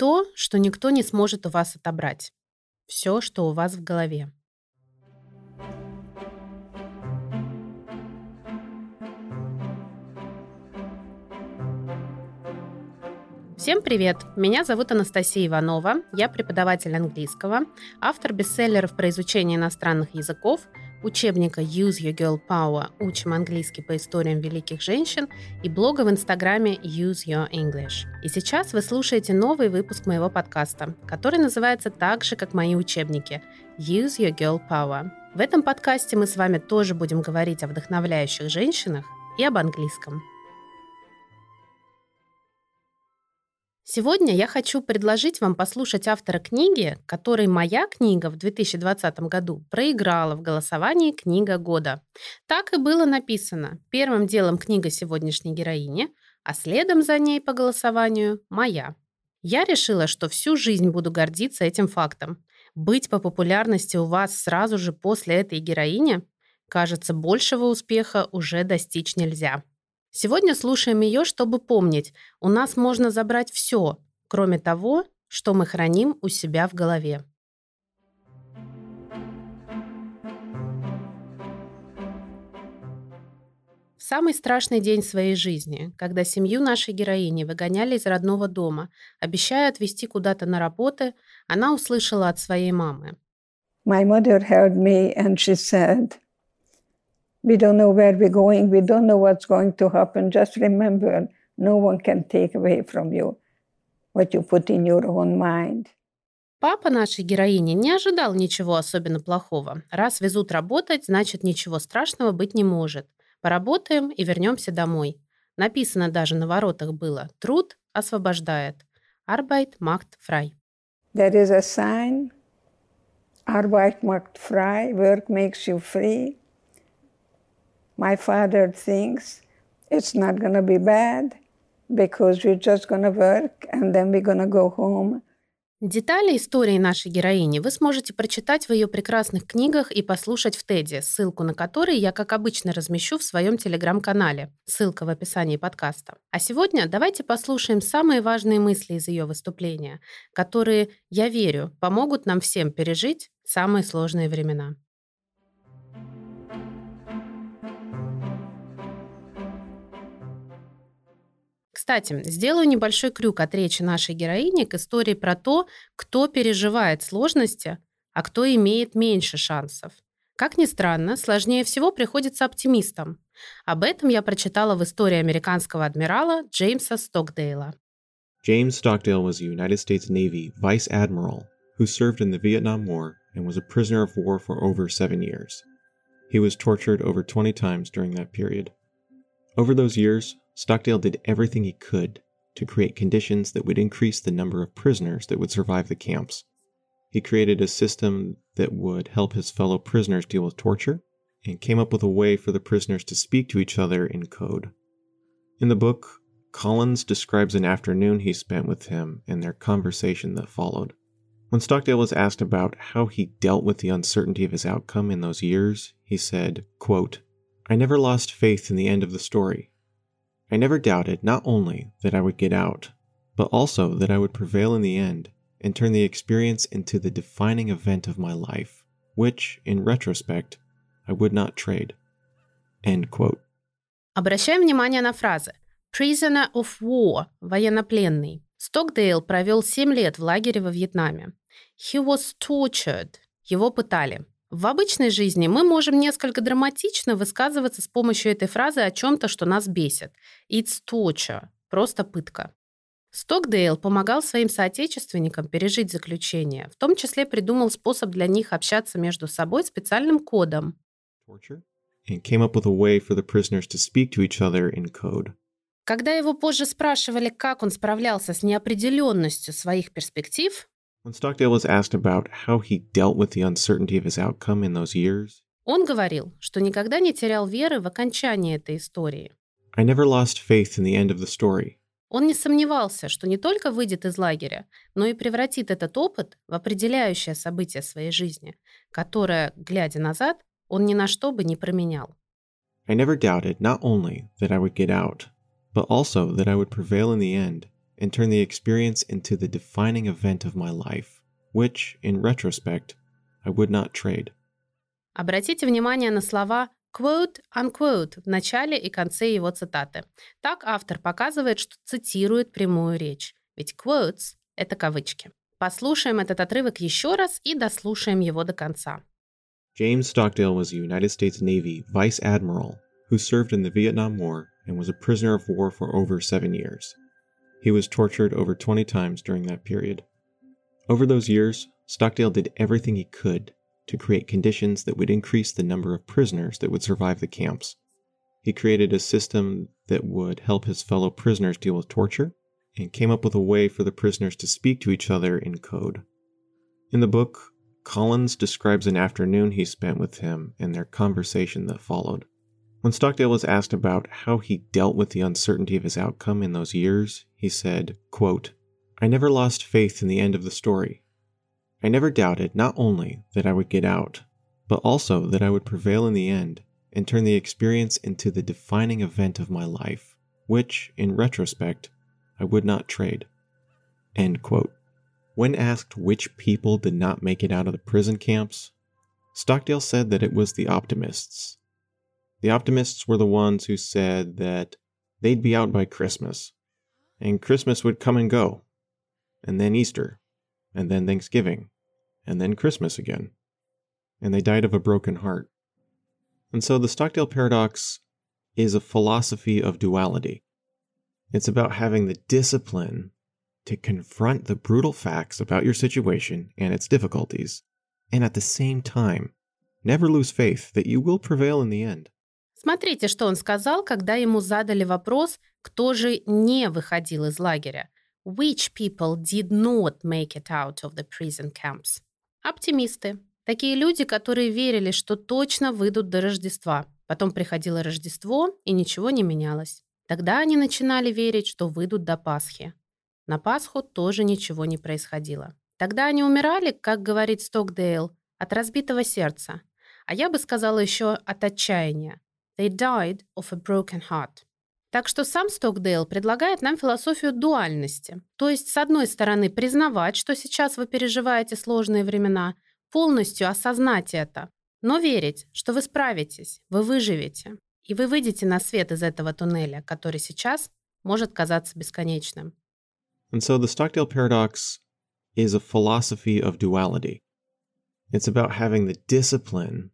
То, что никто не сможет у вас отобрать. Все, что у вас в голове. Всем привет! Меня зовут Анастасия Иванова, я преподаватель английского, автор бестселлеров про изучение иностранных языков, учебника Use Your Girl Power «Учим английский по историям великих женщин» и блога в инстаграме Use Your English. И сейчас вы слушаете новый выпуск моего подкаста, который называется так же, как мои учебники Use Your Girl Power. В этом подкасте мы с вами тоже будем говорить о вдохновляющих женщинах и об английском. Сегодня я хочу предложить вам послушать автора книги, которой моя книга в 2020 году проиграла в голосовании «Книга года». Так и было написано. Первым делом книга сегодняшней героини, а следом за ней по голосованию «Моя». Я решила, что всю жизнь буду гордиться этим фактом. Быть по популярности у вас сразу же после этой героини, кажется, большего успеха уже достичь нельзя. Сегодня слушаем ее, чтобы помнить, у нас можно забрать все, кроме того, что мы храним у себя в голове. В самый страшный день своей жизни, когда семью нашей героини выгоняли из родного дома, обещая отвезти куда-то на работы, она услышала от своей мамы. My mother held me and she said, We don't know where we're going. We don't know what's going to happen. Just remember, no one can take away from you what you put in your own mind. Папа нашей героини не ожидал ничего особенно плохого. Раз везут работать, значит ничего страшного быть не может. Поработаем и вернемся домой. Написано даже на воротах было «Труд освобождает». Arbeit macht frei. There is a sign. Arbeit macht frei. Work makes you free. My father thinks it's not going to be bad because we're just going to work and then we're going to go home. Детали истории нашей героини вы сможете прочитать в ее прекрасных книгах и послушать в Теди, ссылку на который я, как обычно, размещу в своем телеграм-канале. Ссылка в описании подкаста. А сегодня давайте послушаем самые важные мысли из ее выступления, которые, я верю, помогут нам всем пережить самые сложные времена. Кстати, сделаю небольшой крюк от речи нашей героини к истории про то, кто переживает сложности, а кто имеет меньше шансов. Как ни странно, сложнее всего приходится оптимистам. Об этом я прочитала в истории американского адмирала Джеймса Стокдейла. James Stockdale was a United States Navy vice admiral who served in the Vietnam War and was a prisoner of war for over seven years. He was tortured over 20 times during that period. Over those years, Stockdale did everything he could to create conditions that would increase the number of prisoners that would survive the camps. He created a system that would help his fellow prisoners deal with torture and came up with a way for the prisoners to speak to each other in code. In the book, Collins describes an afternoon he spent with him and their conversation that followed. When Stockdale was asked about how he dealt with the uncertainty of his outcome in those years, he said, quote, I never lost faith in the end of the story. I never doubted not only that I would get out, but also that I would prevail in the end and turn the experience into the defining event of my life, which, in retrospect, I would not trade. End quote. Обращаем внимание на фразы. Prisoner of war – военнопленный. Стокдейл провел 7 лет в лагере во Вьетнаме. He was tortured. Его пытали. В обычной жизни мы можем несколько драматично высказываться с помощью этой фразы о чем-то, что нас бесит. It's torture. Просто пытка. Стокдейл помогал своим соотечественникам пережить заключение, в том числе придумал способ для них общаться между собой специальным кодом. Когда его позже спрашивали, как он справлялся с неопределенностью своих перспектив, When Stockdale was asked about how he dealt with the uncertainty of his outcome in those years, он говорил, что никогда не терял веры в окончании этой истории. I never lost faith in the end of the story. Он не сомневался, что не только выйдет из лагеря, но и превратит этот опыт в определяющее событие своей жизни, которое, глядя назад, он ни на что бы не променял. I never doubted not only that I would get out, but also that I would prevail in the end and turn the experience into the defining event of my life, which, in retrospect, I would not trade. Обратите внимание на слова quote-unquote в начале и конце его цитаты. Так автор показывает, что цитирует прямую речь. Ведь quotes — это кавычки. Послушаем этот отрывок еще раз и дослушаем его до конца. James Stockdale was a United States Navy Vice Admiral who served in the Vietnam War and was a prisoner of war for over seven years. He was tortured over 20 times during that period. Over those years, Stockdale did everything he could to create conditions that would increase the number of prisoners that would survive the camps. He created a system that would help his fellow prisoners deal with torture and came up with a way for the prisoners to speak to each other in code. In the book, Collins describes an afternoon he spent with him and their conversation that followed. When Stockdale was asked about how he dealt with the uncertainty of his outcome in those years, he said, quote, I never lost faith in the end of the story. I never doubted not only that I would get out, but also that I would prevail in the end and turn the experience into the defining event of my life, which, in retrospect, I would not trade. When asked which people did not make it out of the prison camps, Stockdale said that it was the optimists. The optimists were the ones who said that they'd be out by Christmas, and Christmas would come and go, and then Easter, and then Thanksgiving, and then Christmas again. And they died of a broken heart. And so the Stockdale paradox is a philosophy of duality. It's about having the discipline to confront the brutal facts about your situation and its difficulties, and at the same time, never lose faith that you will prevail in the end. Смотрите, что он сказал, когда ему задали вопрос, кто же не выходил из лагеря. Which people did not make it out of the prison camps? Оптимисты. Такие люди, которые верили, что точно выйдут до Рождества. Потом приходило Рождество, и ничего не менялось. Тогда они начинали верить, что выйдут до Пасхи. На Пасху тоже ничего не происходило. Тогда они умирали, как говорит Стокдейл, от разбитого сердца. А я бы сказала еще от отчаяния. They died of a broken heart. Так что сам Стокдейл предлагает нам философию дуальности. То есть, с одной стороны, признавать, что сейчас вы переживаете сложные времена, полностью осознать это, но верить, что вы справитесь, вы выживете, и вы выйдете на свет из этого туннеля, который сейчас может казаться бесконечным. And so the Stockdale paradox is a philosophy of duality. It's about having the discipline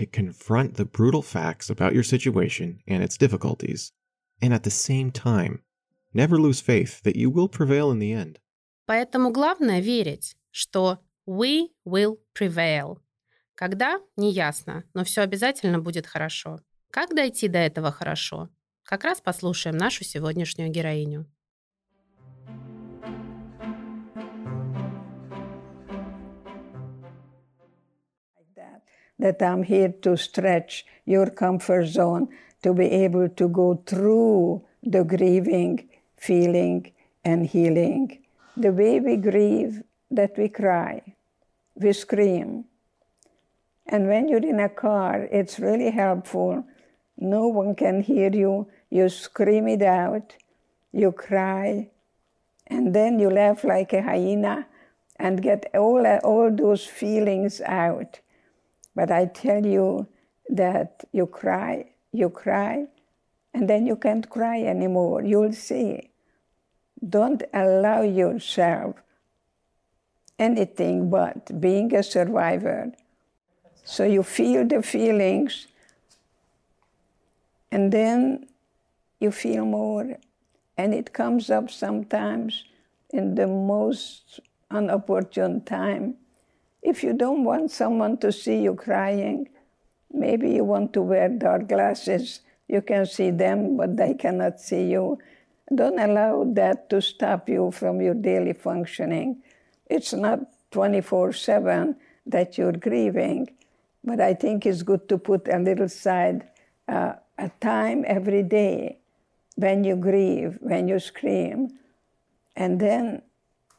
to confront the brutal facts about your situation and its difficulties and at the same time, never lose faith that you will prevail in the end. Поэтому главное верить, что we will prevail. Когда? Неясно, но все обязательно будет хорошо. Как дойти до этого хорошо? Как раз послушаем нашу сегодняшнюю героиню. That I'm here to stretch your comfort zone to be able to go through the grieving, feeling, and healing. The way we grieve, that we cry, we scream. And when you're in a car, it's really helpful. No one can hear you. You scream it out, you cry, and then you laugh like a hyena and get all, all those feelings out. But I tell you that you cry you cry, and then you can't cry anymore. You'll see. Don't allow yourself anything but being a survivor. So you feel the feelings, and then you feel more. And it comes up sometimes in the most unopportune time. If you don't want someone to see you crying, Maybe you want to wear dark glasses. You can see them, but they cannot see you. Don't allow that to stop you from your daily functioning. It's not 24 7 that you're grieving, but I think it's good to put a little side, uh, a time every day when you grieve, when you scream, and then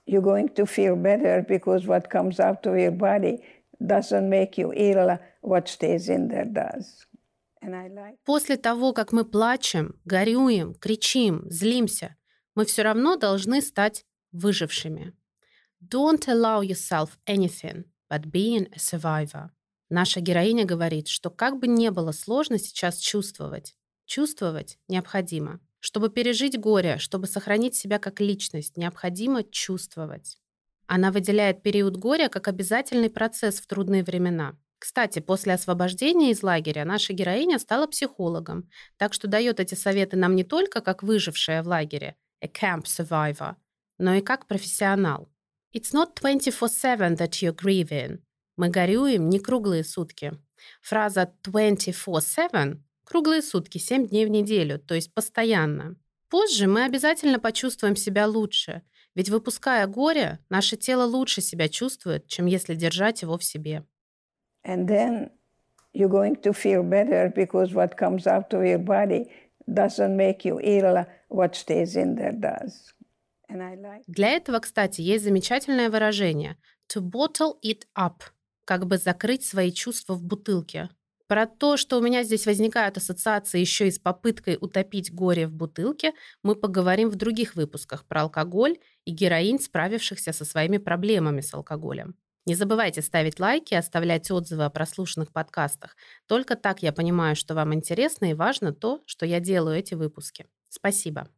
you're going to feel better because what comes out of your body doesn't make you ill, what stays in there does. После того, как мы плачем, горюем, кричим, злимся, мы все равно должны стать выжившими. Don't allow yourself anything but being a survivor. Наша героиня говорит, что как бы не было сложно сейчас чувствовать, чувствовать необходимо. Чтобы пережить горе, чтобы сохранить себя как личность, необходимо чувствовать. Она выделяет период горя как обязательный процесс в трудные времена. Кстати, после освобождения из лагеря наша героиня стала психологом, так что дает эти советы нам не только как выжившая в лагере, a camp survivor, но и как профессионал. It's not 24-7 that you're grieving. Мы горюем не круглые сутки. Фраза 24-7 – круглые сутки, 7 дней в неделю, то есть постоянно. Позже мы обязательно почувствуем себя лучше, ведь выпуская горе, наше тело лучше себя чувствует, чем если держать его в себе. And then you're going to feel better because what comes out of your body doesn't make you ill, what stays in there does. Для этого, кстати, есть замечательное выражение to bottle it up, как бы закрыть свои чувства в бутылке. Про то, что у меня здесь возникают ассоциации еще и с попыткой утопить горе в бутылке, мы поговорим в других выпусках про алкоголь и героинь, справившихся со своими проблемами с алкоголем. Не забывайте ставить лайки оставлять отзывы о прослушанных подкастах. Только так я понимаю, что вам интересно и важно то, что я делаю эти выпуски. Спасибо.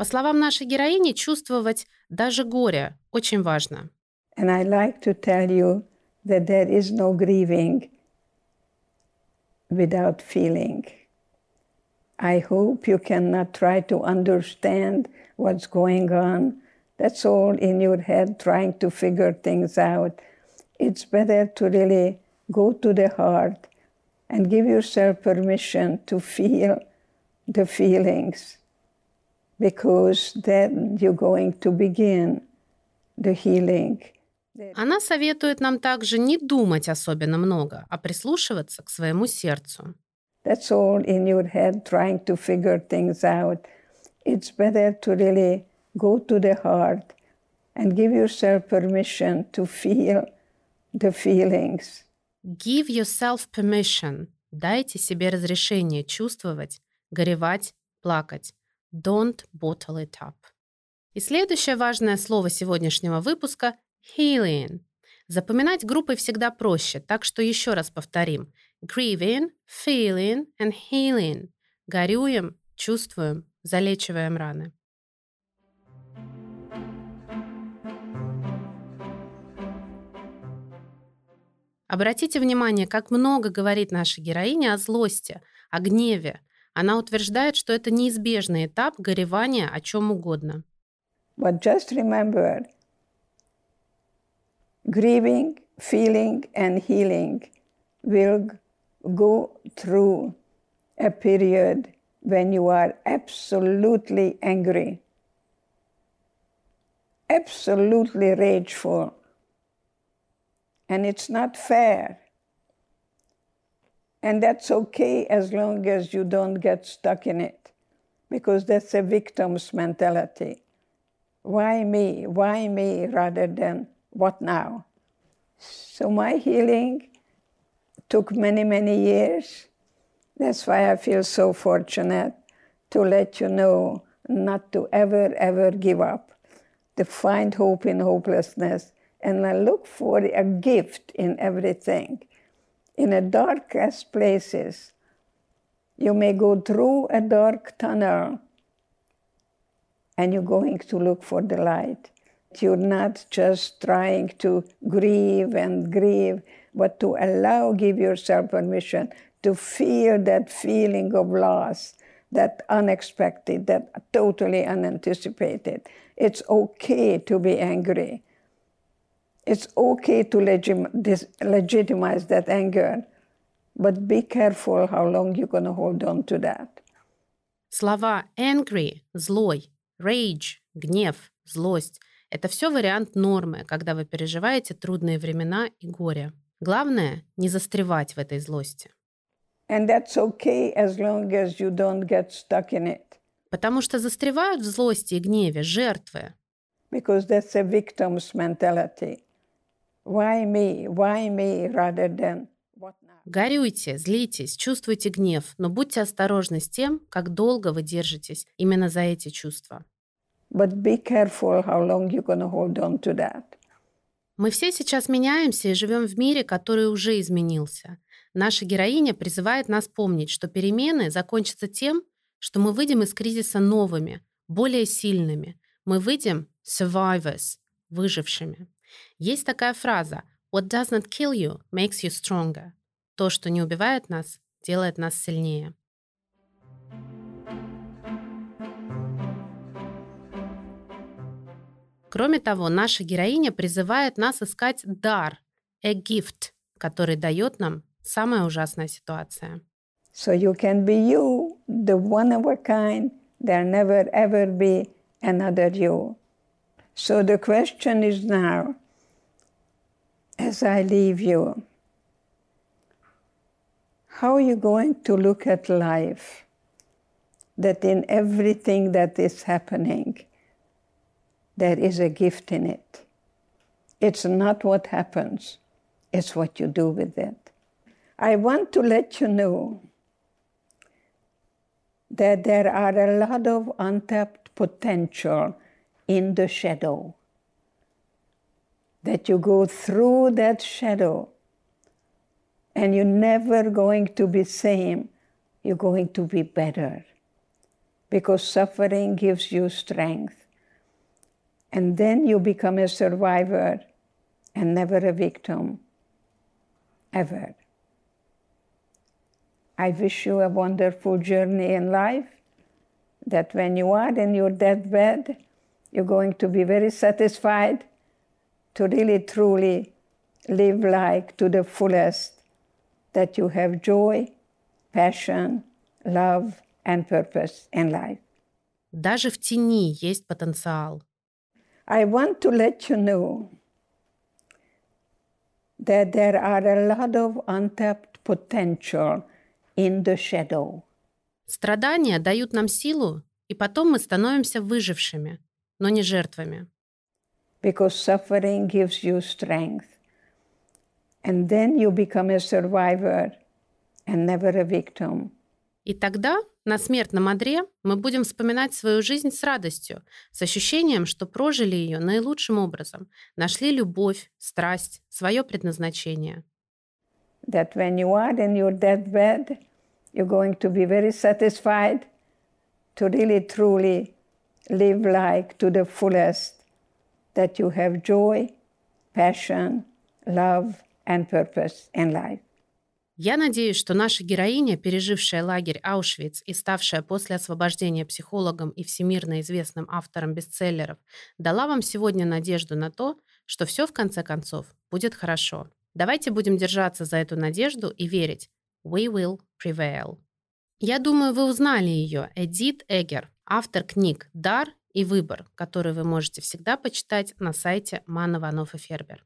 По словам нашей героини, чувствовать даже горе очень важно. And I like to tell you that there is no grieving without feeling. I hope you cannot try to understand what's going on. That's all in your head, trying to figure things out. It's better to really go to the heart and give yourself permission to feel the feelings because then you're going to begin the healing. Она советует нам также не думать особенно много, а прислушиваться к своему сердцу. That's all in your head, trying to figure things out. It's better to really go to the heart and give yourself permission to feel the feelings. Give yourself permission. Дайте себе разрешение чувствовать, горевать, плакать. Don't bottle it up. И следующее важное слово сегодняшнего выпуска – healing. Запоминать группой всегда проще, так что еще раз повторим. Grieving, feeling and healing. Горюем, чувствуем, залечиваем раны. Обратите внимание, как много говорит наша героиня о злости, о гневе, она утверждает, что это неизбежный этап горевания о чем угодно. But just remember, grieving, feeling, and healing will go through a period when you are absolutely angry, absolutely rageful, and it's not fair. And that's okay as long as you don't get stuck in it, because that's a victim's mentality. Why me? Why me rather than what now? So my healing took many, many years. That's why I feel so fortunate to let you know not to ever, ever give up, to find hope in hopelessness, and I look for a gift in everything in the darkest places. You may go through a dark tunnel and you're going to look for the light. You're not just trying to grieve and grieve, but to allow, give yourself permission to feel that feeling of loss, that unexpected, that totally unanticipated. It's okay to be angry. It's okay to legitimize that anger, but be careful how long you're going to hold on to that. Слова angry – злой, rage – гнев, злость – это все вариант нормы, когда вы переживаете трудные времена и горе. Главное – не застревать в этой злости. And that's okay as long as you don't get stuck in it. Потому что застревают в злости и гневе жертвы. Because that's a victim's mentality. Why me? Why me rather than what now? Горюйте, злитесь, чувствуйте гнев, но будьте осторожны с тем, как долго вы держитесь именно за эти чувства. But be careful how long you're to hold on to that. Мы все сейчас меняемся и живем в мире, который уже изменился. Наша героиня призывает нас помнить, что перемены закончатся тем, что мы выйдем из кризиса новыми, более сильными. Мы выйдем survivors, выжившими. Есть такая фраза «What does not kill you makes you stronger». То, что не убивает нас, делает нас сильнее. Кроме того, наша героиня призывает нас искать дар, a gift, который дает нам самая ужасная ситуация. So you can be you, the one of a kind. There'll never ever be another you. So the question is now, as I leave you, how are you going to look at life? That in everything that is happening, there is a gift in it. It's not what happens, it's what you do with it. I want to let you know that there are a lot of untapped potential in the shadow. That you go through that shadow and you're never going to be same, you're going to be better. Because suffering gives you strength. And then you become a survivor and never a victim, ever. I wish you a wonderful journey in life, that when you are in your deathbed, you're going to be very satisfied to really truly live like to the fullest, that you have joy, passion, love, and purpose in life. Даже в тени есть потенциал. I want to let you know that there are a lot of untapped potential in the shadow. Страдания дают нам силу, и потом мы становимся выжившими, но не жертвами. Because suffering gives you strength. And then you become a survivor and never a victim. И тогда на смертном одре мы будем вспоминать свою жизнь с радостью, с ощущением, что прожили ее наилучшим образом, нашли любовь, страсть, свое предназначение. That when you are in your deathbed, you're going to be very satisfied to really truly live like to the fullest, That you have joy, passion, love, and purpose in life. Я надеюсь, что наша героиня, пережившая лагерь Аушвиц и ставшая после освобождения психологом и всемирно известным автором бестселлеров, дала вам сегодня надежду на то, что все в конце концов будет хорошо. Давайте будем держаться за эту надежду и верить. We will prevail. Я думаю, вы узнали ее, Эдит Эгер, автор книг «Дар» и «Выбор», которые вы можете всегда почитать на сайте Мана Ванов и Фербер.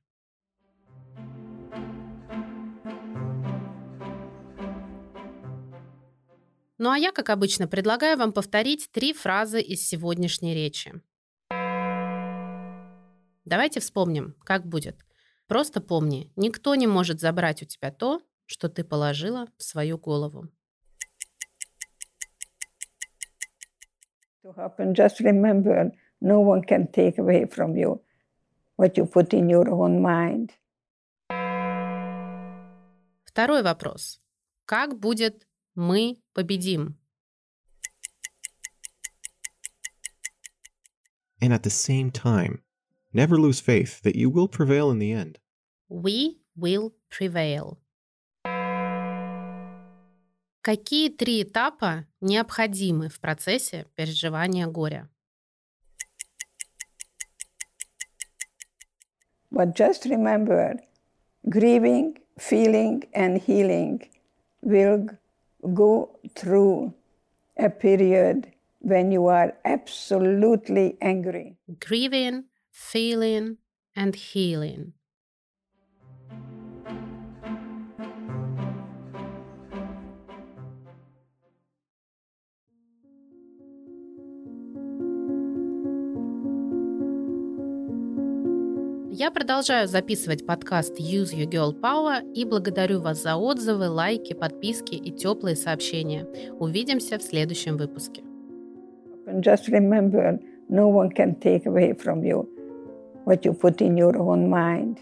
Ну а я, как обычно, предлагаю вам повторить три фразы из сегодняшней речи. Давайте вспомним, как будет. Просто помни, никто не может забрать у тебя то, что ты положила в свою голову. To happen, just remember, no one can take away from you what you put in your own mind. Второй вопрос. Как будет Мы победим. And at the same time, never lose faith that you will prevail in the end. We will prevail. Какие три этапа необходимы в процессе переживания горя? But just remember, grieving, feeling, and healing will go through a period when you are absolutely angry. Grieving, feeling, and healing. Я продолжаю записывать подкаст Use Your Girl Power и благодарю вас за отзывы, лайки, подписки и теплые сообщения. Увидимся в следующем выпуске. just remember, no one can take away from you what you put in your own mind.